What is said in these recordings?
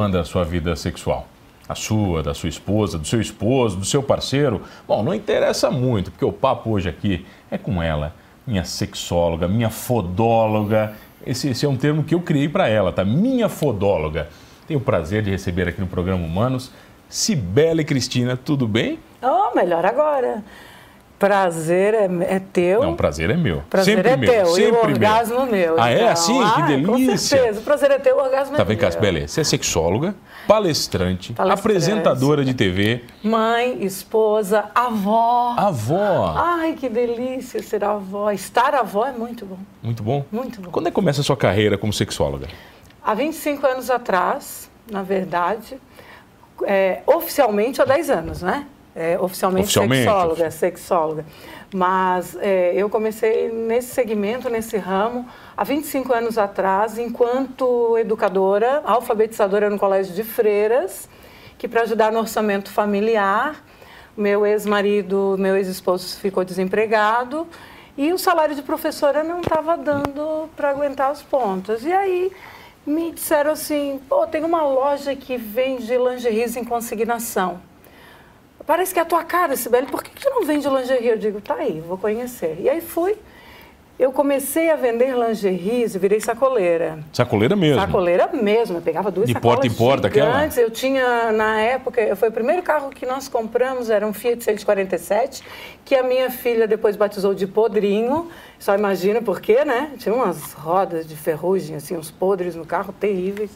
como anda a sua vida sexual? A sua, da sua esposa, do seu esposo, do seu parceiro? Bom, não interessa muito, porque o papo hoje aqui é com ela, minha sexóloga, minha fodóloga. Esse, esse é um termo que eu criei para ela, tá? Minha fodóloga. Tenho o prazer de receber aqui no programa Humanos Cibele Cristina, tudo bem? Oh, melhor agora. Prazer é, é, teu. Não, prazer é meu. Prazer sempre é meu, teu. Sempre e o orgasmo meu. meu. Ah, então. é assim? Ah, que delícia. Com certeza. O prazer é teu, o orgasmo tá, é cá, meu. beleza. Você é sexóloga, palestrante, palestrante, apresentadora de TV. Mãe, esposa, avó. Avó. Ai, que delícia ser avó. Estar avó é muito bom. Muito bom? Muito bom. Quando é que começa a sua carreira como sexóloga? Há 25 anos atrás, na verdade. É, oficialmente há 10 anos, né? É, oficialmente, oficialmente, sexóloga, sexóloga. Mas é, eu comecei nesse segmento, nesse ramo, há 25 anos atrás, enquanto educadora, alfabetizadora no Colégio de Freiras, que para ajudar no orçamento familiar, meu ex-marido, meu ex-esposo ficou desempregado e o salário de professora não estava dando para aguentar as pontas. E aí me disseram assim, pô, tem uma loja que vende lingeries em consignação. Parece que é a tua cara, Sibeli, por que, que tu não vende lingerie? Eu digo, tá aí, vou conhecer. E aí fui. Eu comecei a vender lingeries e virei sacoleira. Sacoleira mesmo? Sacoleira mesmo. Eu pegava duas De sacolas porta em porta, aquela? Eu tinha, na época, foi o primeiro carro que nós compramos, era um Fiat 147, que a minha filha depois batizou de Podrinho. Só imagina por quê, né? Tinha umas rodas de ferrugem, assim, uns podres no carro, terríveis.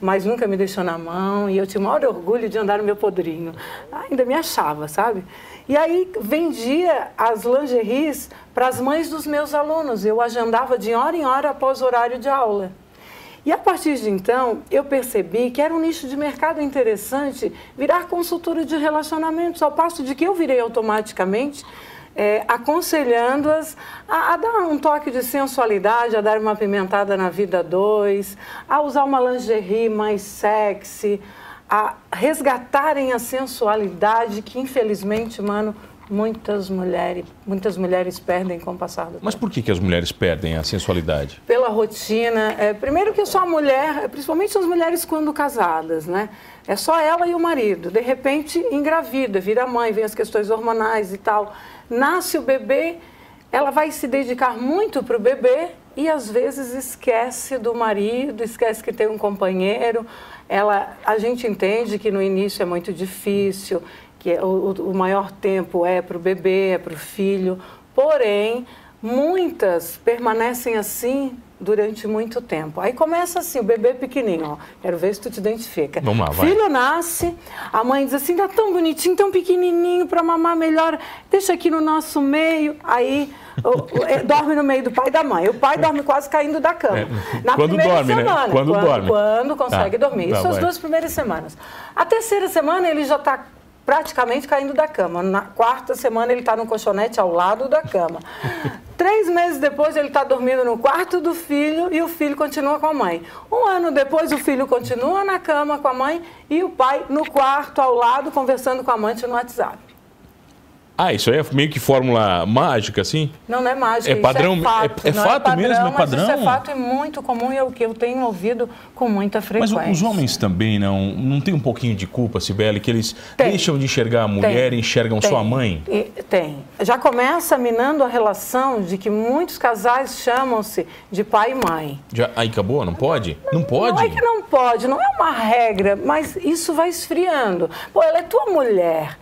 Mas nunca me deixou na mão e eu tinha o maior orgulho de andar no meu Podrinho. Ainda me achava, sabe? E aí vendia as lingeries para as mães dos meus alunos. Eu agendava de hora em hora após o horário de aula. E a partir de então, eu percebi que era um nicho de mercado interessante virar consultora de relacionamentos, ao passo de que eu virei automaticamente é, aconselhando-as a, a, dar um toque de sensualidade, a dar uma pimentada na vida dois, a usar uma lingerie mais sexy, a resgatarem a sensualidade que, infelizmente, mano, muitas mulheres, muitas mulheres perdem com o passar do tempo. Mas por que, que as mulheres perdem a sensualidade? Pela rotina. É, primeiro que só a mulher, principalmente as mulheres quando casadas, né? É só ela e o marido. De repente, engravida, vira mãe, vem as questões hormonais e tal. Nasce o bebê, ela vai se dedicar muito para o bebê e às vezes esquece do marido, esquece que tem um companheiro. Ela, a gente entende que no início é muito difícil, que o, o maior tempo é para o bebê, é para o filho. Porém, muitas permanecem assim durante muito tempo. Aí começa assim, o bebê pequenininho, ó. Quero ver se tu te identifica. Vamos lá, vai. Filho nasce, a mãe diz assim, tá tão bonitinho, tão pequenininho para mamar melhor, deixa aqui no nosso meio. Aí dorme no meio do pai e da mãe. O pai dorme quase caindo da cama. É, Na quando primeira dorme, né? semana, Quando quando, dorme. quando consegue Tá, dormir. tá, Isso as duas primeiras semanas. A terceira semana ele já está praticamente caindo da cama. Na quarta semana ele está no colchonete ao lado da cama. Três meses depois ele está dormindo no quarto do filho e o filho continua com a mãe. Um ano depois o filho continua na cama com a mãe e o pai no quarto ao lado conversando com a amante no WhatsApp. Ah, isso aí é meio que fórmula mágica, assim? Não, não é mágica, É padrão- é fato. é- é não fato padrão, mesmo? É mas padrão? isso é fato e muito comum e é o que eu tenho ouvido com muita Mas frequência. os homens também não, não tem um pouquinho de culpa, Sibeli, que eles Tem. deixam de enxergar a mulher Tem. e enxergam Tem. sua mãe? E- Tem. Já começa minando a relação de que muitos casais chamam-se de pai e mãe. Já, aí acabou? Não pode? Não pode? Não é que não pode, não é uma regra, mas isso vai esfriando. Pô, ela é tua mulher.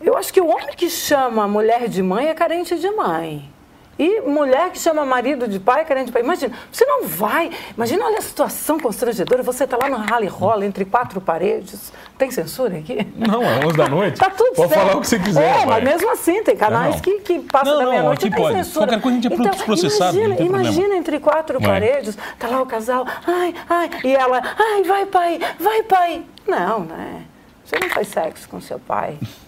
Eu acho que o homem que chama a mulher de mãe é carente de mãe. E mulher que chama marido de pai é carente de pai. Imagina, você não vai. Imagina, olha a situação constrangedora. Você está lá no rally rola entre quatro paredes. Tem censura aqui? Não, é 11 da noite. Tá tudo Pode certo. falar o que você quiser. É, mas mesmo assim, tem canais Não, que, que passam Não, da meia-noite e tem pode. censura. Qualquer coisa a gente é produto processado, Imagina, imagina entre quatro paredes, tá lá o casal, ai, ai, e ela, ai, vai pai, vai pai. Não, né? Você não faz sexo com seu pai.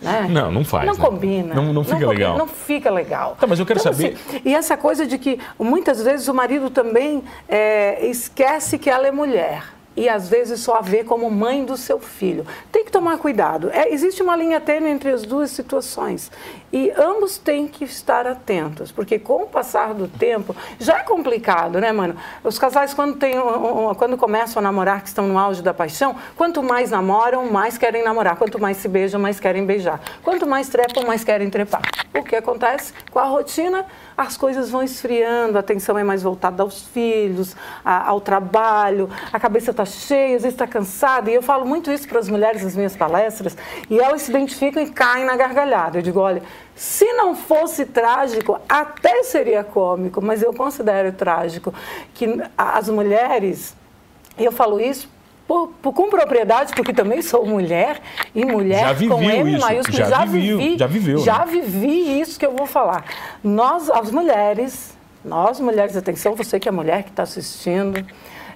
né? Não, não faz, Não né? combina. Não- não fica combina, legal. Não fica legal. Tá, mas eu quero saber- assim, e essa coisa de que muitas vezes o marido também é, esquece que ela é mulher. E às vezes só a vê como mãe do seu filho. Tem que tomar cuidado. É, existe uma linha tênue entre as duas situações. E ambos têm que estar atentos, porque com o passar do tempo, já é complicado, né, mano? Os casais, quando, tem, quando começam a namorar, que estão no auge da paixão, quanto mais namoram, mais querem namorar. Quanto mais se beijam, mais querem beijar. Quanto mais trepam, mais querem trepar. O que acontece com a rotina? As coisas vão esfriando, a atenção é mais voltada aos filhos, a, ao trabalho, a cabeça está cheia, às vezes está cansada. E eu falo muito isso para as mulheres nas minhas palestras, e elas se identificam e caem na gargalhada. Eu digo, olha, se não fosse trágico, até seria cômico, mas eu considero trágico que as mulheres, e eu falo isso por, por, com propriedade, porque também sou mulher, e mulher com M maiúsculo, já, já viveu, vivi, já viveu, já né? vivi isso que eu vou falar. Nós, as mulheres, nós mulheres, atenção, você que é mulher que está assistindo,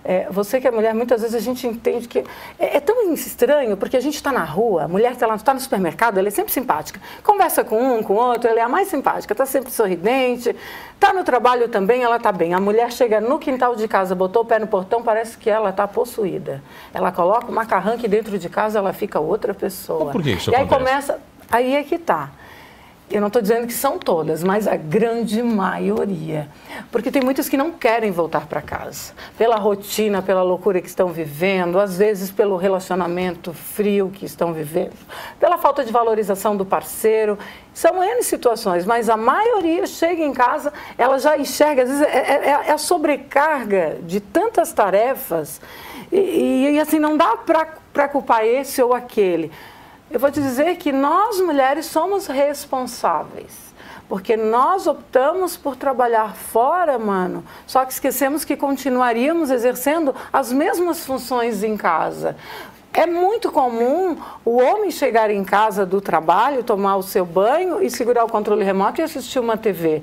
é, você que é mulher, muitas vezes a gente entende que é, é tão estranho, porque a gente está na rua, a mulher está lá, está no supermercado, ela é sempre simpática. Conversa com um, com outro, ela é a mais simpática, está sempre sorridente. Está no trabalho também, ela está bem. A mulher chega no quintal de casa, botou o pé no portão, parece que ela está possuída. Ela coloca uma carranque dentro de casa, ela fica outra pessoa. Mas por que isso e acontece? aí começa, aí é que está. Eu não estou dizendo que são todas, mas a grande maioria. Porque tem muitas que não querem voltar para casa. Pela rotina, pela loucura que estão vivendo, às vezes pelo relacionamento frio que estão vivendo, pela falta de valorização do parceiro. São N situações, mas a maioria chega em casa, ela já enxerga, às vezes é, é, é a sobrecarga de tantas tarefas e, e, e assim não dá para culpar esse ou aquele. Eu vou te dizer que nós mulheres somos responsáveis. Porque nós optamos por trabalhar fora, mano, só que esquecemos que continuaríamos exercendo as mesmas funções em casa. É muito comum o homem chegar em casa do trabalho, tomar o seu banho e segurar o controle remoto e assistir uma TV.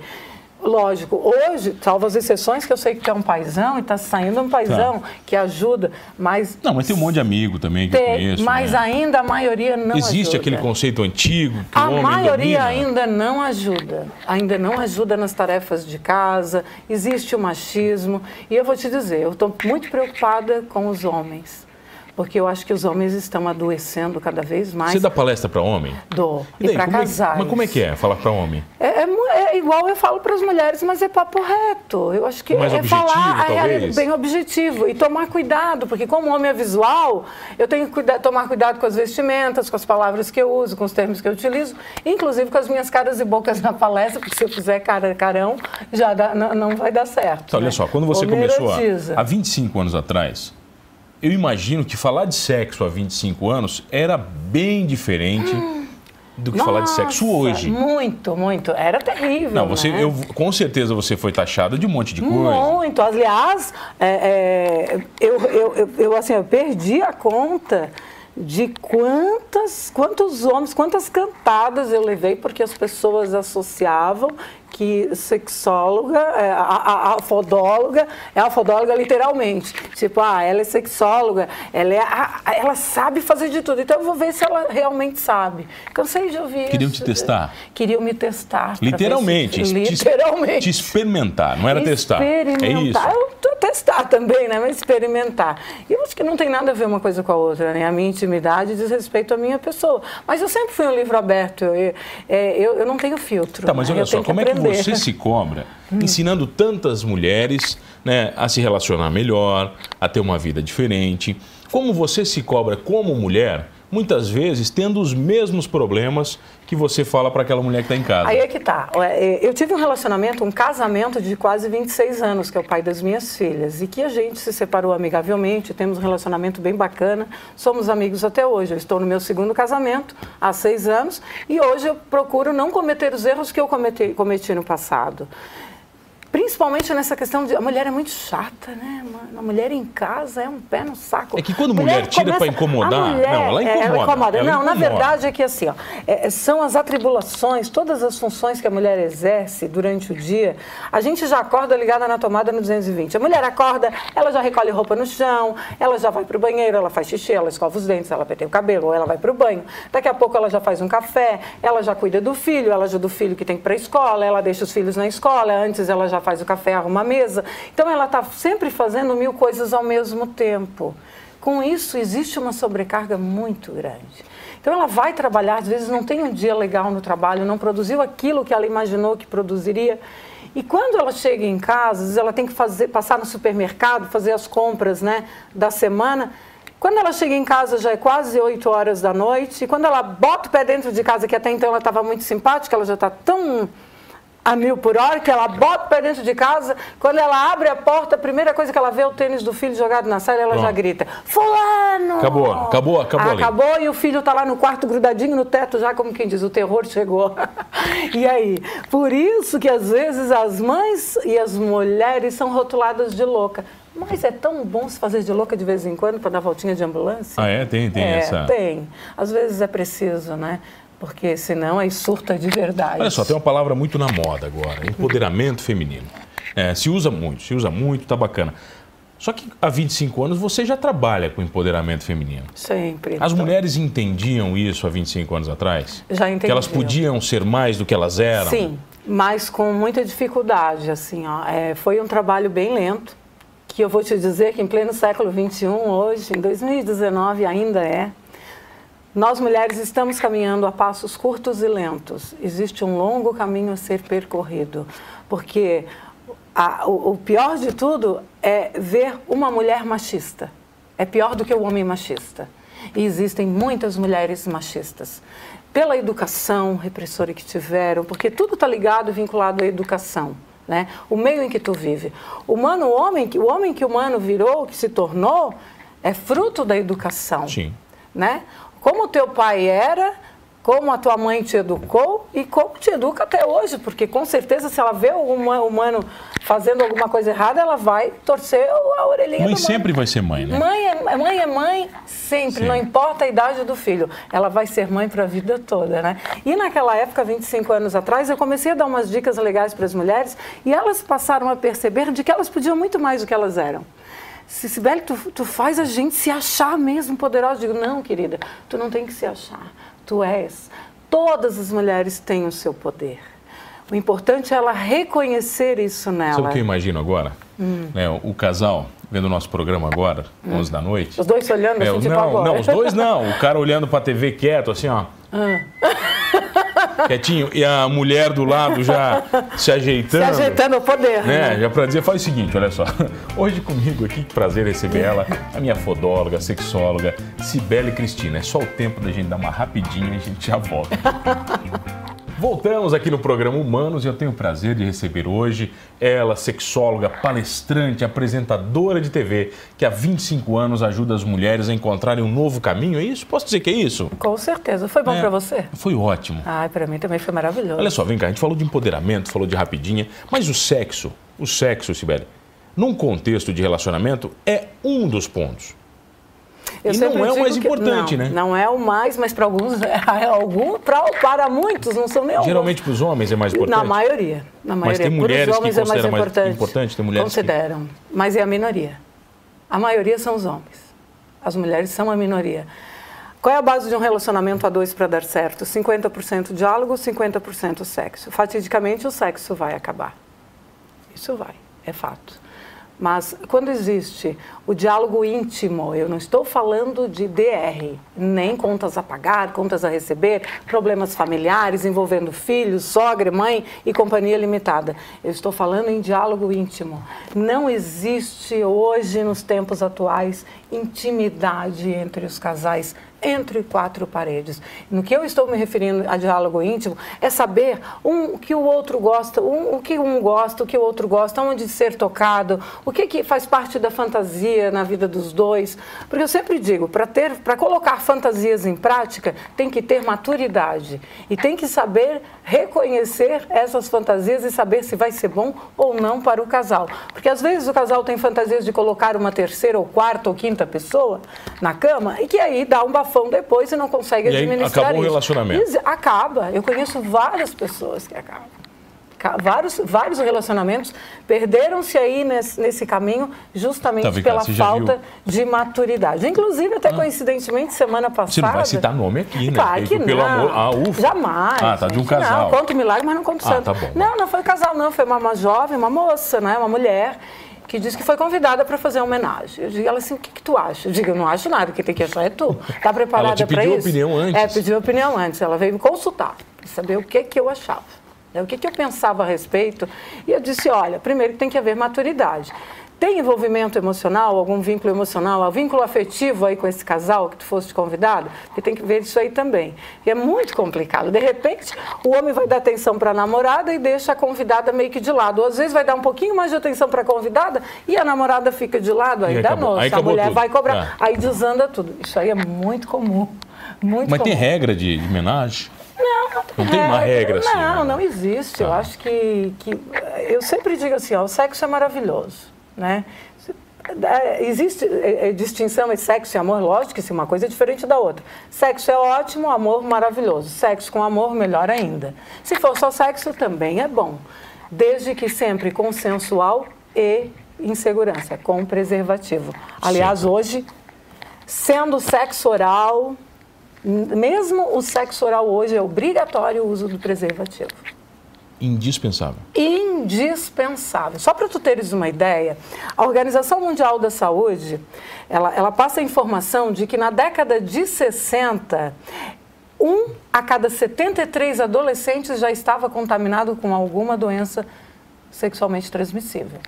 Lógico, hoje, salvo as exceções, que eu sei que é um paizão e está saindo um paizão tá. que ajuda, mas... Não, mas tem um monte de amigo também que tem, eu conheço. Mas né? ainda a maioria não Existe ajuda. aquele conceito antigo que A maioria domina. ainda não ajuda. Ainda não ajuda nas tarefas de casa, existe o machismo. E eu vou te dizer, eu estou muito preocupada com os homens porque eu acho que os homens estão adoecendo cada vez mais. Você dá palestra para homem? Dou. E, e para casais. É, mas como é que é falar para homem? É, é, é, igual eu falo para as mulheres, mas é papo reto. Eu acho que Mais é objetivo, falar talvez. bem objetivo e tomar cuidado, porque como homem é visual, eu tenho que cuidar, tomar cuidado com as vestimentas, com as palavras que eu uso, com os termos que eu utilizo, inclusive com as minhas caras e bocas na palestra, porque se eu fizer cara carão, já dá, não, não, vai dar certo. Então, né? olha só, quando você começou há, há 25 anos atrás, eu imagino que falar de sexo há 25 anos era bem diferente hum, do que nossa, falar de sexo hoje. Muito, muito. Era terrível. Não, você, né? eu, com certeza você foi taxada de um monte de coisa. Muito. Aliás, é, é, eu, eu, eu, eu, assim, eu perdi a conta de quantas, quantos homens, quantas cantadas eu levei, porque as pessoas associavam que sexóloga, é, a, a, a, fodóloga, é a fodóloga literalmente. Tipo, ah, ela é sexóloga, ela, é a, ela sabe fazer de tudo. Então eu vou ver se ela realmente sabe. Cansei de ouvir Queriam isso. te testar? Queriam me testar. Literalmente. Se, literalmente. Te, experimentar, não era testar. Experimentar. É isso. Eu, testar também, né? Mas experimentar. E eu acho que não tem nada a ver uma coisa com a outra, né? A minha intimidade diz respeito à minha pessoa. Mas eu sempre fui um livro aberto. Eu, eu, eu não tenho filtro. Tá, mas né? olha só, como é que você se cobra ensinando tantas mulheres né, a se relacionar melhor, a ter uma vida diferente? Como você se cobra como mulher, muitas vezes tendo os mesmos problemas que você fala para aquela mulher que está em casa? Aí é que tá. Eu tive um relacionamento, um casamento de quase 26 anos, que é o pai das minhas filhas, e que a gente se separou amigavelmente, temos um relacionamento bem bacana, somos amigos até hoje. Eu estou no meu segundo casamento, há seis anos, e hoje eu procuro não cometer os erros que eu cometi, cometi no passado. Principalmente nessa questão de. A mulher é muito chata, né? A mulher em casa é um pé no saco. É que quando mulher, mulher tira para incomodar. Mulher, não, ela incomoda. Ela incomoda. Ela não, incomoda. na verdade é que assim, ó, é, são as atribulações, todas as funções que a mulher exerce durante o dia. A gente já acorda ligada na tomada no 220. A mulher acorda, ela já recolhe roupa no chão, ela já vai para o banheiro, ela faz xixi, ela escova os dentes, ela penteia o cabelo, ou ela vai para o banho. Daqui a pouco ela já faz um café, ela já cuida do filho, ela ajuda o filho que tem que ir para a escola, ela deixa os filhos na escola, antes ela já faz o café, arruma mesa. Então ela está sempre fazendo mil coisas ao mesmo tempo. Com isso, existe uma sobrecarga muito grande. Então ela vai trabalhar, às vezes não tem um dia legal no trabalho, não produziu aquilo que ela imaginou que produziria. E quando ela chega em casa, às vezes ela tem que fazer, passar no supermercado, fazer as compras né, da semana. Quando ela chega em casa já é quase 8 horas da noite, e quando ela bota o pé dentro de casa, que até então ela estava muito simpática, ela já está tão a mil por hora, que ela bota pé dentro de casa, quando ela abre a porta, a primeira coisa que ela vê é o tênis do filho jogado na sala, ela Bom. já grita, fulano! Acabou, acabou, acabou ali. Acabou e o filho está lá no quarto grudadinho no teto já, como quem diz, o terror chegou. e aí? Por isso que às vezes as mães e as mulheres são rotuladas de louca. Mas é tão bom se fazer de louca de vez em quando para dar voltinha de ambulância. Ah, é? Tem, tem é, essa. Tem. Às vezes é preciso, né? Porque senão aí surta de verdade. Olha só, tem uma palavra muito na moda agora, empoderamento feminino. É, se usa muito, se usa muito, tá bacana. Só que há 25 anos você já trabalha com empoderamento feminino. Sempre. As mulheres entendiam isso há 25 anos atrás? Já entendiam. Que elas podiam ser mais do que elas eram? Sim, mas com muita dificuldade. Assim, ó. É, foi um trabalho bem lento, que eu vou te dizer que em pleno século XXI, hoje, em 2019, ainda é. Nós mulheres estamos caminhando a passos curtos e lentos. Existe um longo caminho a ser percorrido, porque a, o, o, pior de tudo é ver uma mulher machista. É pior do que o homem machista. E existem muitas mulheres machistas. Pela educação repressora que tiveram, porque tudo está ligado e vinculado à educação. Né? O meio em que tu vive. O humano, o homem, o homem que o humano virou, que se tornou, é fruto da educação. Sim. Né? Como teu pai era, como a tua mãe te educou e como te educa até hoje, porque com certeza se ela vê um humano fazendo alguma coisa errada, ela vai torcer a orelhinha Mãe sempre vai ser mãe, né? Mãe é mãe, é mãe sempre, Sim. não importa a idade do filho, ela vai ser mãe para a vida toda, né? E naquela época, 25 anos atrás, eu comecei a dar umas dicas legais para as mulheres e elas passaram a perceber de que elas podiam muito mais do que elas eram. Sibeli, tu, tu faz a gente se achar mesmo poderosa. Eu digo, não, querida, tu não tem que se achar. Tu és. Todas as mulheres têm o seu poder. O importante é ela reconhecer isso nela. Sabe o que eu imagino agora? Hum. É, o casal vendo o nosso programa agora, hum. 11 da noite. Os dois olhando é, assim, tipo não, agora. Não, os dois não. O cara olhando para a TV quieto, assim, ó. Ah. Quietinho. E a mulher do lado já se ajeitando. Se ajeitando o poder. Né? né? Já para dizer, faz o seguinte, olha só. Hoje comigo aqui, que prazer receber ela, a minha fodóloga, sexóloga, Cibele Cristina. É só o tempo da gente dar uma rapidinha e a gente já volta. Voltamos aqui no programa Humanos e eu tenho o prazer de receber hoje ela, sexóloga, palestrante, apresentadora de TV, que há 25 anos ajuda as mulheres a encontrarem um novo caminho. É isso? Posso dizer que é isso? Com certeza. Foi bom é, para você? Foi ótimo. Ah, para mim também foi maravilhoso. Olha só, vem cá, a gente falou de empoderamento, falou de rapidinha, mas o sexo, o sexo, Sibeli, num contexto de relacionamento, é um dos pontos. Eu e não é o mais importante, não, né? Não é o mais, mas para alguns, é algum, pra, para muitos não são nem alguns. Geralmente para os homens é mais importante? Na maioria. Na maioria. Mas tem mulheres homens que consideram é mais importante. mais importante? Tem mulheres Consideram, que... mas é a minoria. A maioria são os homens. As mulheres são a minoria. Qual é a base de um relacionamento a dois para dar certo? 50% diálogo, 50% sexo. Fatidicamente, o sexo vai acabar. Isso vai, é fato. Mas quando existe o diálogo íntimo, eu não estou falando de DR, nem contas a pagar, contas a receber, problemas familiares envolvendo filhos, sogra, mãe e companhia limitada. Eu estou falando em diálogo íntimo. Não existe hoje, nos tempos atuais, intimidade entre os casais entre quatro paredes. No que eu estou me referindo a diálogo íntimo é saber um, o que o outro gosta, um, o que um gosta, o que o outro gosta, onde ser tocado, o que, que faz parte da fantasia na vida dos dois. Porque eu sempre digo, para ter, para colocar fantasias em prática, tem que ter maturidade e tem que saber reconhecer essas fantasias e saber se vai ser bom ou não para o casal. Porque às vezes o casal tem fantasias de colocar uma terceira ou quarta ou quinta pessoa na cama e que aí dá um bafão bafão depois e não consegue e administrar acabou isso. o relacionamento. Acaba. Eu conheço várias pessoas que acabam. Vários, vários relacionamentos perderam-se aí nesse, nesse, caminho justamente tá, pela falta de maturidade. Inclusive, até ah. coincidentemente, semana passada. Você não vai citar nome aqui, né? Claro que Pelo não. amor. Ah, ufa. Jamais. Ah, tá de um casal. Não, conto milagre, mas não conto ah, santo. Tá bom. Não, não foi casal, não. Foi uma, uma jovem, uma moça, né? uma mulher que disse que foi convidada para fazer uma homenagem. Eu digo, ela assim, o que, que tu acha? Eu digo, eu não acho nada, o que tem que achar é tu. Está preparada para isso? Ela pediu opinião antes? É, pediu opinião antes. Ela veio me consultar, saber o que, que eu achava. Né, o que, que eu pensava a respeito. E eu disse, olha, primeiro tem que haver maturidade. Tem envolvimento emocional, algum vínculo emocional, vínculo afetivo aí com esse casal que tu foste convidado? Porque tem que ver isso aí também. E é muito complicado. De repente, o homem vai dar atenção para a namorada e deixa a convidada meio que de lado. Ou às vezes vai dar um pouquinho mais de atenção para a convidada e a namorada fica de lado, aí dá noite. A mulher tudo. vai cobrar, é. aí desanda tudo. Isso aí é muito comum. Muito Mas comum. tem regra de homenagem? Não, não tem, não tem uma regra assim. Não, né? não existe. Tá. Eu acho que, que. Eu sempre digo assim: ó, o sexo é maravilhoso. Né? Existe é, é, distinção entre sexo e amor? Lógico que sim, uma coisa é diferente da outra. Sexo é ótimo, amor maravilhoso. Sexo com amor, melhor ainda. Se for só sexo, também é bom. Desde que sempre consensual e em segurança, com preservativo. Aliás, sim. hoje, sendo sexo oral, mesmo o sexo oral hoje é obrigatório o uso do preservativo. Indispensável. Indispensável. Só para tu teres uma ideia, a Organização Mundial da Saúde, ela, ela passa a informação de que na década de 60, um a cada 73 adolescentes já estava contaminado com alguma doença sexualmente transmissível.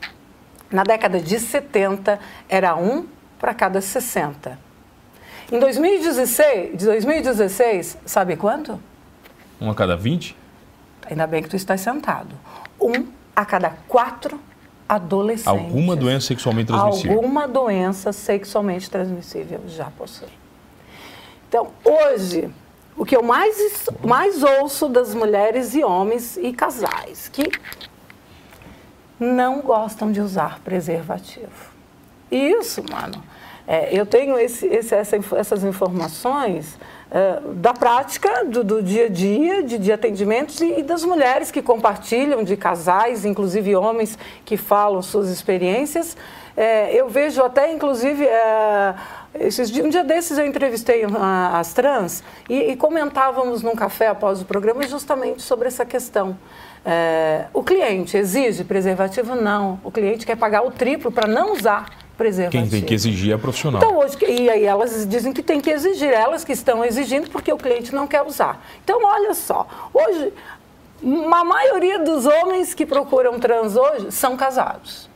Na década de 70, era um para cada 60. Em 2016, 2016, sabe quanto? Um a cada 20? Ainda bem que tu estás sentado. Um a cada quatro adolescentes. Alguma doença sexualmente transmissível. Alguma doença sexualmente transmissível já possui. Então, hoje, o que eu mais, mais ouço das mulheres e homens e casais que não gostam de usar preservativo. Isso, mano. É, eu tenho esse, esse, essa, essas informações eh, da prática do, do, dia a dia, de, de atendimentos e, e, das mulheres que compartilham, de casais, inclusive homens que falam suas experiências. É, eu vejo até, inclusive, é, esses, um dia desses eu entrevistei as trans e, e, comentávamos num café após o programa justamente sobre essa questão. É, o cliente exige preservativo? Não. O cliente quer pagar o triplo para não usar preservativo. Quem tem que exigir é profissional. Então, hoje, e aí elas dizem que tem que exigir, elas que estão exigindo porque o cliente não quer usar. Então, olha só, hoje, a maioria dos homens que procuram trans hoje são casados,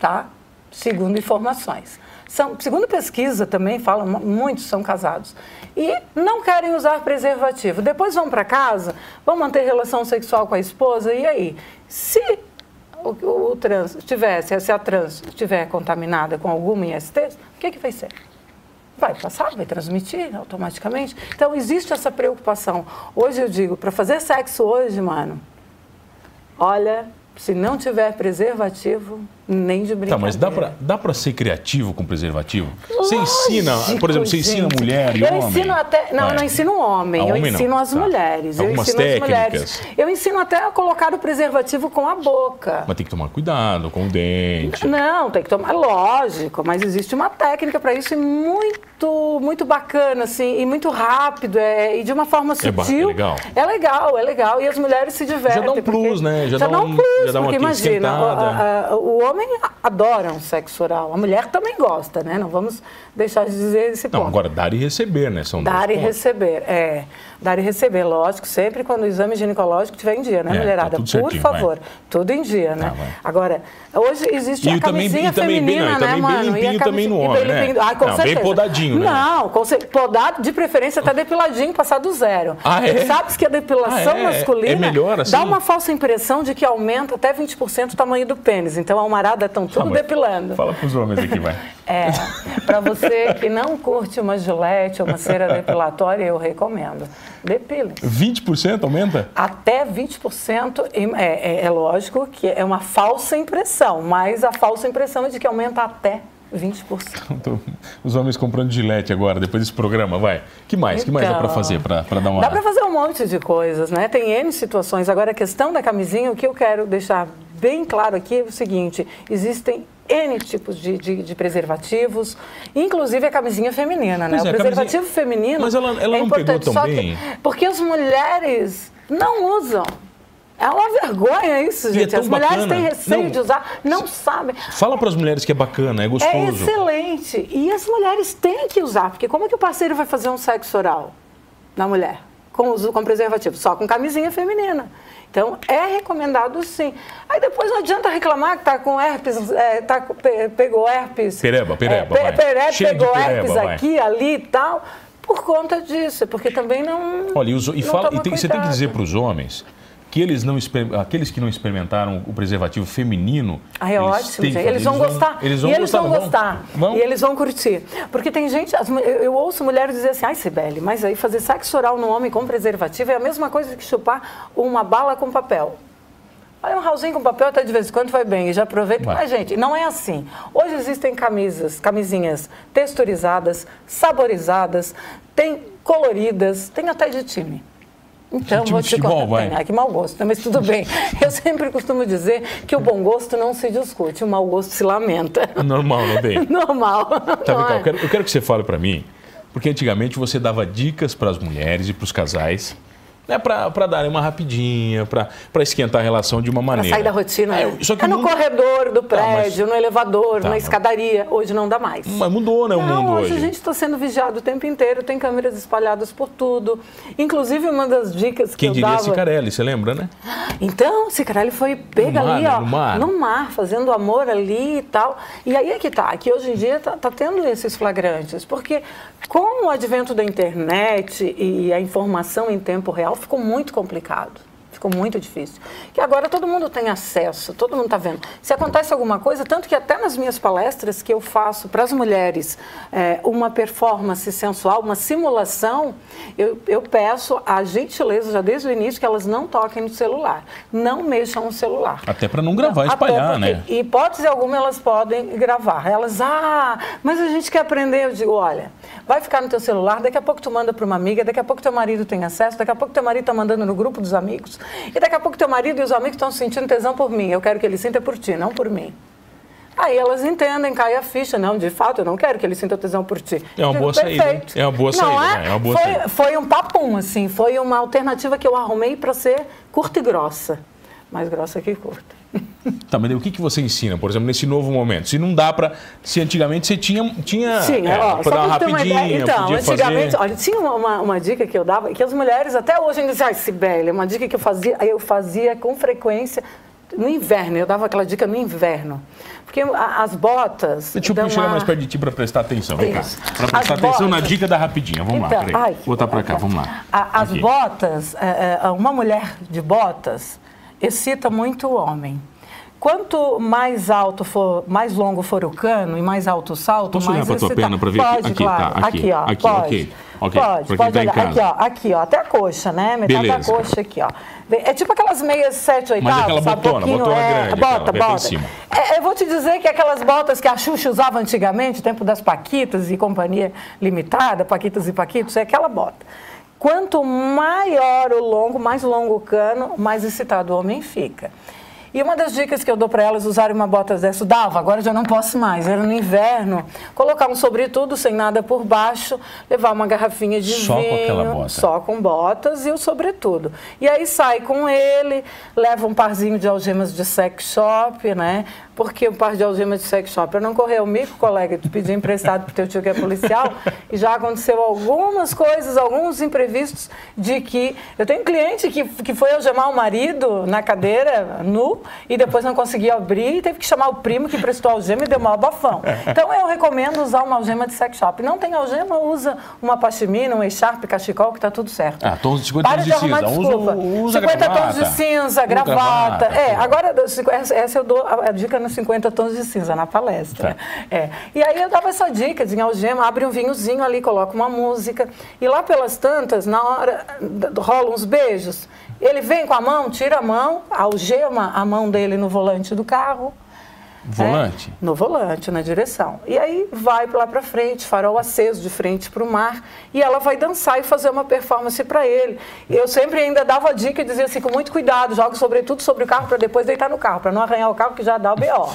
tá? Segundo informações. São, segundo pesquisa também, falam, muitos são casados. E não querem usar preservativo. Depois vão para casa, vão manter relação sexual com a esposa, e aí? Se o, o trans tivesse, se a trans estiver contaminada com alguma IST, o que, que vai ser? Vai passar, vai transmitir automaticamente. Então, existe essa preocupação. Hoje eu digo, para fazer sexo hoje, mano, olha, se não tiver preservativo, nem de brincadeira. Tá, mas dá pra, dá pra ser criativo com preservativo? Lógico, você ensina, por exemplo, você ensina mulher e eu homem? Ensino até, não, eu não ensino homem, eu homem ensino não. as tá. mulheres. Algumas eu ensino técnicas. as mulheres. Eu ensino até a colocar o preservativo com a boca. Mas tem que tomar cuidado com o dente. Não, tem que tomar, lógico, mas existe uma técnica para isso e muito, muito bacana, assim, e muito rápido, é, e de uma forma sutil. É, é legal. É legal, é legal, e as mulheres se divertem. Já dá um plus, né? Já, já dá, um, plus, já dá porque imagina, o, o, o homem adora um sexo oral. A mulher também gosta, né? Não vamos deixar de dizer esse ponto. Não, agora dar e receber, né? São dar e pontos. receber, é. Dar e receber, lógico, sempre quando o exame ginecológico estiver em dia, né, é, tá mulherada? Tá Por certinho, favor, vai. tudo em dia, né? Tá, agora, hoje existe e a camisinha também, feminina, também não, né, também mano? Bem limpinho também no homem, né? Ah, com não, certeza. bem podadinho, né? Não, com podado, de preferência até depiladinho, passar do zero. Ah, é? Sabes que a depilação ah, é? masculina é melhor, assim? dá uma falsa impressão de que aumenta até 20% o tamanho do pênis. Então, a almarada estão tudo ah, depilando. Fala para os homens aqui, vai. É, para você que não curte uma gilete ou uma cera depilatória, eu recomendo. Depilem. 20% aumenta? Até 20%. É, é, é lógico que é uma falsa impressão, mas a falsa impressão é de que aumenta até 20%. Os homens comprando gilete agora, depois desse programa, vai. que mais? Então, que mais dá para fazer para dar uma... Dá para fazer um monte de coisas, né? Tem N situações. Agora, a questão da camisinha, o que eu quero deixar bem claro aqui é o seguinte, existem N tipos de, de, de, preservativos, inclusive a camisinha feminina, né? Pois o é, preservativo camisinha... feminino. Mas ela, ela é não pegou tão bem. porque as mulheres não usam. É uma vergonha isso, é gente. tão As mulheres bacana. têm receio Não, de usar, não sabem. Fala para as mulheres que é bacana, é É gostoso. excelente. E as mulheres têm que usar, porque como é que o parceiro vai fazer um sexo oral na mulher? Com, uso, com preservativo, só com camisinha feminina. Então, é recomendado sim. Aí depois não adianta reclamar que está com herpes, é, tá, pegou herpes. Pereba, pereba, é, pe- pereba, pegou pereba, herpes vai. aqui, ali e tal, por conta disso, porque também não. Olha, e, os- e fala- e tem- você tem que dizer para os homens que eles não aqueles que não experimentaram o preservativo feminino. Ah, é eles ótimo, têm. Eles vão gostar. Eles vão e eles gostar, vão gostar. Vão? E eles vão curtir. Porque tem gente, eu, ouço mulheres dizer assim, ai Sibeli, mas aí fazer sexo oral no homem com preservativo é a mesma coisa que chupar uma bala com papel. Aí um ralzinho com papel até de vez em quando vai bem, e já aproveita. Mas, gente, não é assim. Hoje existem camisas, camisinhas texturizadas, saborizadas, tem coloridas, tem até de time. Então, vou te futebol, contar. vai. Ai, que mau gosto, mas tudo bem. Eu sempre costumo dizer que o bom gosto não se discute, o mau gosto se lamenta. Normal, não tem? Normal. Tá, não é? eu, quero, eu quero que você fale para mim, porque antigamente você dava dicas para as mulheres e para os casais, né, para darem uma rapidinha, para esquentar a relação de uma Pra maneira. sair da rotina. É, né? só que é no mundo- corredor do Tá, mas- prédio, no elevador, Tá, na escadaria. Hoje não dá mais. Mas mudou, né, o Não, mundo hoje, hoje. a gente está sendo vigiado o tempo inteiro, tem câmeras espalhadas por tudo. Inclusive, uma das dicas que Quem eu diria dava... Cicarelli, você lembra, né? Então, Cicarelli foi pega No mar, ali, né? ó, No mar. no mar, fazendo amor ali e tal. E aí é que tá, que hoje em dia tá, tá tendo esses flagrantes, porque com o advento da internet e a informação em tempo real, ficou muito complicado. Ficou muito difícil. Que agora todo mundo tem acesso, todo mundo está vendo. Se acontece alguma coisa, tanto que até nas minhas palestras que eu faço para as mulheres é, uma performance sensual, uma simulação, eu, eu peço a gentileza, já desde o início, que elas não toquem no celular. Não mexam no celular. Até para não gravar e espalhar, né? Hipótese alguma elas podem gravar. Elas, ah, mas a gente quer aprender. Eu digo, olha, vai ficar no teu celular, daqui a pouco tu manda para uma amiga, daqui a pouco teu marido tem acesso, daqui a pouco teu marido está mandando no grupo dos amigos, e daqui a pouco teu marido e os amigos estão sentindo tesão por mim. Eu quero que ele sinta por ti, não por mim. Aí elas entendem, cai a ficha. Não, de fato, eu não quero que ele sinta tesão por ti. É uma digo, boa saída, "Perfeito." hein? É uma boa Não saída, é? né? É uma boa foi, saída. foi um papum, assim. Foi uma alternativa que eu arrumei para ser curta e grossa. Mais grossa que curta. Tá, mas o que, que você ensina, por exemplo, nesse novo momento? Se não dá para. Se antigamente você tinha. tinha Sim, é, ó, só dar ideia. Então, antigamente, fazer. olha, tinha uma, uma, uma dica que eu dava, que as mulheres até hoje ainda dizem, ai, Sibeli, uma dica que eu fazia, eu fazia com frequência no inverno, eu dava aquela dica no inverno. Porque as botas. Deixa eu chegar uma- mais perto de ti para prestar atenção. Vem cá. Para prestar As atenção na botas. dica da rapidinha. Vamos Então, lá, peraí. ai, Vou botar para cá, vamos lá. As Aqui. botas, é, é, uma mulher de botas excita muito o homem. Quanto mais alto for, mais longo for o cano e mais alto o salto, Posso olhar mais pra tua excita- perna pra ver? Pode, Aqui, claro. tá, aqui, ó, aqui, pode. ok, ok. Pra Pode, tá olhar. Aqui, ó, aqui, ó, até a coxa, né? Metade Beleza. da coxa aqui, ó. É tipo aquelas meias 7, 8 Mas aquela sabe? botona, Pouquinho, botona é, grande, Bota, aquela, em bota. cima. É, eu vou te dizer que aquelas botas que a Xuxa usava antigamente, tempo das Paquitas e Companhia Limitada, Paquitas e Paquitos, é aquela bota. Quanto maior o longo, mais longo o cano, mais excitado o homem fica. E uma das dicas que eu dou para elas usarem uma bota dessa, dava, agora já não posso mais, era no inverno, colocar um sobretudo sem nada por baixo, levar uma garrafinha de Só com vinho, aquela bota. só com botas e o sobretudo. E aí sai com ele, leva um parzinho de algemas de sex shop, né? Porque um par de algemas de sex shop, para não correr o mico, colega, tu pedir emprestado pro teu tio que é policial, e já aconteceu algumas coisas, alguns imprevistos de que eu tenho um cliente que, que foi algemar o marido na cadeira nu e depois não conseguia abrir e teve que chamar o primo que prestou algema e deu uma abafão. Então eu recomendo usar uma algema de sex shop. Não tem algema, usa uma pashmina, um echarpe, cachecol, que tá tudo certo. Ah, tons de 50 Para tons de de cinza. Usa- desculpa. usa 50 tons gravata. de cinza, Usa gravata. gravata. É, agora essa eu dou a a dica nos 50 tons de cinza na palestra. Tá. É. E aí eu dava essa dica de algema, abre um vinhozinho ali, coloca uma música. E lá pelas tantas, na hora, rola uns beijos. Ele vem com a mão, tira a mão, algema a mão dele no volante do carro. Volante? É, no volante, na direção. E aí vai lá para frente, farol aceso de frente para o mar, e ela vai dançar e fazer uma performance para ele. E eu sempre ainda dava dica e dizia assim, com muito cuidado, joga sobretudo sobre o carro para depois deitar no carro, para não arranhar o carro que já dá o BO.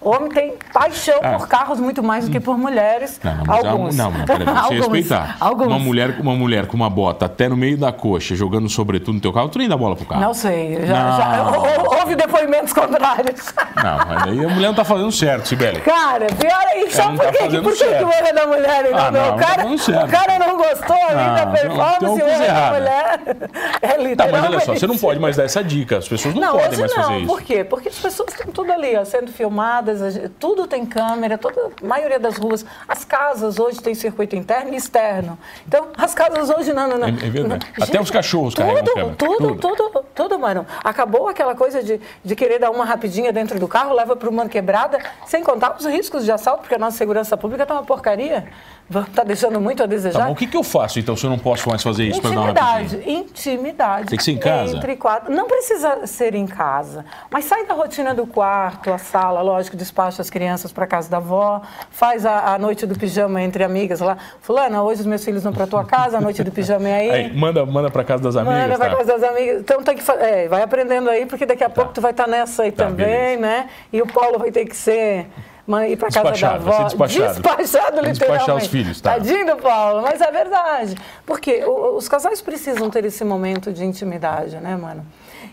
Homem tem paixão Ah. por carros muito mais do que por mulheres. Não, não, mas Alguns. não, não, peraí, Alguns. respeitar. Alguns. Uma mulher, uma mulher com uma bota até no meio da coxa, jogando sobretudo no teu carro, tu nem dá bola pro carro. Não sei. Já, Não. já- ou, ou- depoimentos contrários. Não, mas aí a mulher não tá fazendo certo, Sibeli. Cara, pior é isso. Não por tá que, fazendo por que, que o erro é da mulher? Então, Ah, não, o, não tá cara, fazendo certo. o cara não gostou ali Não, da não, performance, tem o erro é da mulher. É Tá, literalmente. mas olha só, você não pode mais dar essa dica. As pessoas não, Não, podem mais não. fazer isso. Por quê? Porque as pessoas estão tudo ali, ó, sendo filmadas, tudo tem câmera, toda, a maioria das ruas. As casas hoje têm circuito interno e externo. Então, as casas hoje não, não, não. É- é verdade. Não, Até os cachorros carregam tudo, câmera. Tudo, Tudo. tudo, tudo, mano. Acabou aquela coisa de, de querer dar uma rapidinha dentro do carro, leva para uma quebrada, sem contar os riscos de assalto, porque a nossa segurança pública tá uma porcaria. Tá deixando muito a desejar. Tá bom, o que, que eu faço então se eu não posso mais fazer isso para dar uma? Intimidade, intimidade. Tem que ser em casa? Entre quatro. Não precisa ser em casa, mas sai da rotina do quarto, a sala, lógico, despacha as crianças para casa da avó, faz a, a noite do pijama entre amigas lá. Fulana, hoje os meus filhos vão para tua casa, a noite do pijama é aí. Aí, manda, manda para casa das amigas, Manda, tá? com as amigas. Então tem que é, vai aprendendo aí, porque daqui a pouco tu vai estar nessa aí Tá, também, beleza. né? E o Paulo vai ter que ser. ma- Ir para casa da avó. ser despachado. Despachado, Vai despachar literalmente. os filhos, tá. Tadinho do Paulo, mas é verdade. Porque os casais precisam ter esse momento de intimidade, né, mano?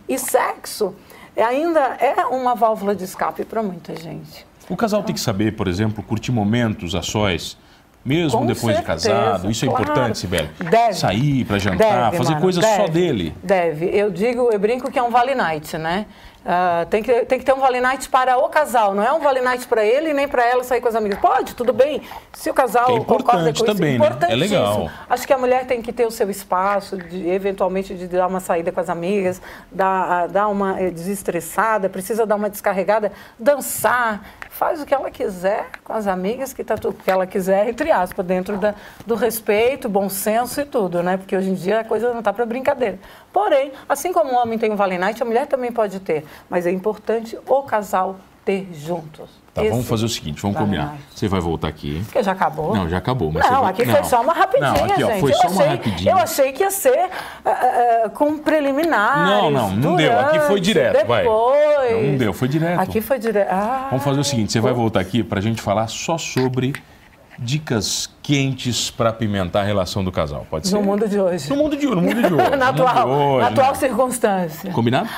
E sexo é- ainda é uma válvula de escape para muita gente. O casal tem que saber, por exemplo, curtir momentos a sós, mesmo depois de certeza, casado. Isso é claro. importante, Sibeli. Deve. Sair para jantar, Deve, fazer mano, coisas só dele. Deve. Eu digo, eu brinco que é um vale night, né? Ah, tem, que, tem que ter um vale night para o casal, não é um vale night para ele nem para ela sair com as amigas. Pode, tudo bem. Se o casal Que é concorda importante com isso, também, né? É legal. Acho que a mulher tem que ter o seu espaço, de, eventualmente de dar uma saída com as amigas, dar, dar uma eh, desestressada, precisa dar uma descarregada, dançar, faz o que ela quiser com as amigas, que tá tudo que ela quiser, entre aspas, dentro da, do respeito, bom senso e tudo, né? Porque hoje em dia a coisa não tá para brincadeira. Porém, assim como o homem tem um Vale Night, a mulher também pode ter, mas é importante o casal ter juntos. Tá, Esse vamos fazer o seguinte, vamos Vale combinar. Night. Você vai voltar aqui. Porque já acabou? Não, já acabou. Mas não, vai- aqui não. foi só uma rapidinha, Não, aqui, ó, gente. foi eu só achei, uma rapidinha. Eu achei que ia ser ah, ah, com preliminares. Não, não, não deu. Aqui foi durante, direto, vai. depois. Não, não deu, foi direto. Aqui foi direto. Ah, Vamos fazer o seguinte, você vai voltar aqui para a gente falar só sobre dicas quentes para apimentar a relação do casal. Pode ser? no mundo de hoje. No mundo de hoje, no mundo de hoje. na atual, hoje, na atual né? circunstância. Combinado?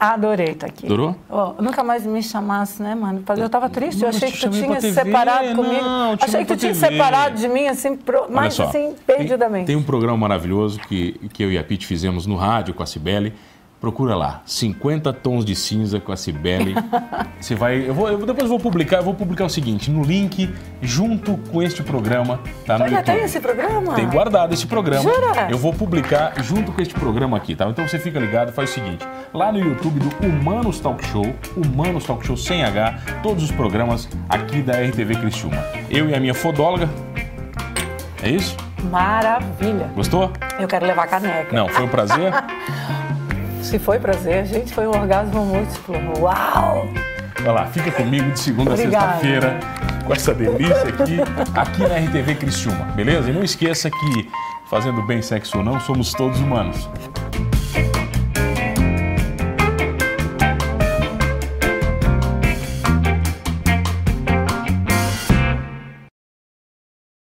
Adorei estar aqui. Adorou? Ó, nunca mais me chamasse, né, mano? Eu tava triste, eu achei que tu tinha se separado comigo. não, achei que tu tinha TV. separado de mim, assim, pro, só, assim, tem- perdidamente. Tem um programa maravilhoso que, que eu e a Pete fizemos no rádio com a Cibele. Procura lá, 50 tons de cinza com a Cibele. Você vai. Eu vou, eu depois eu vou publicar, eu vou publicar o seguinte, no link, junto com este programa, tá no Olha, YouTube. tem esse programa? Tem guardado esse programa. Jura? Eu vou publicar junto com este programa aqui, tá? Então você fica ligado, faz o seguinte: lá no YouTube do Humanos Talk Show, Humanos Talk Show sem H, todos os programas aqui da RTV Criciúma. Eu e a minha fodóloga. É isso? Maravilha. Gostou? Eu quero levar a caneca. Não, foi um prazer. Se foi prazer, gente, foi um orgasmo múltiplo. Uau! Vai lá, fica comigo de segunda a Obrigada. sexta-feira com essa delícia aqui, aqui na RTV Criciúma, beleza? E não esqueça que, fazendo bem sexo ou não, somos todos humanos.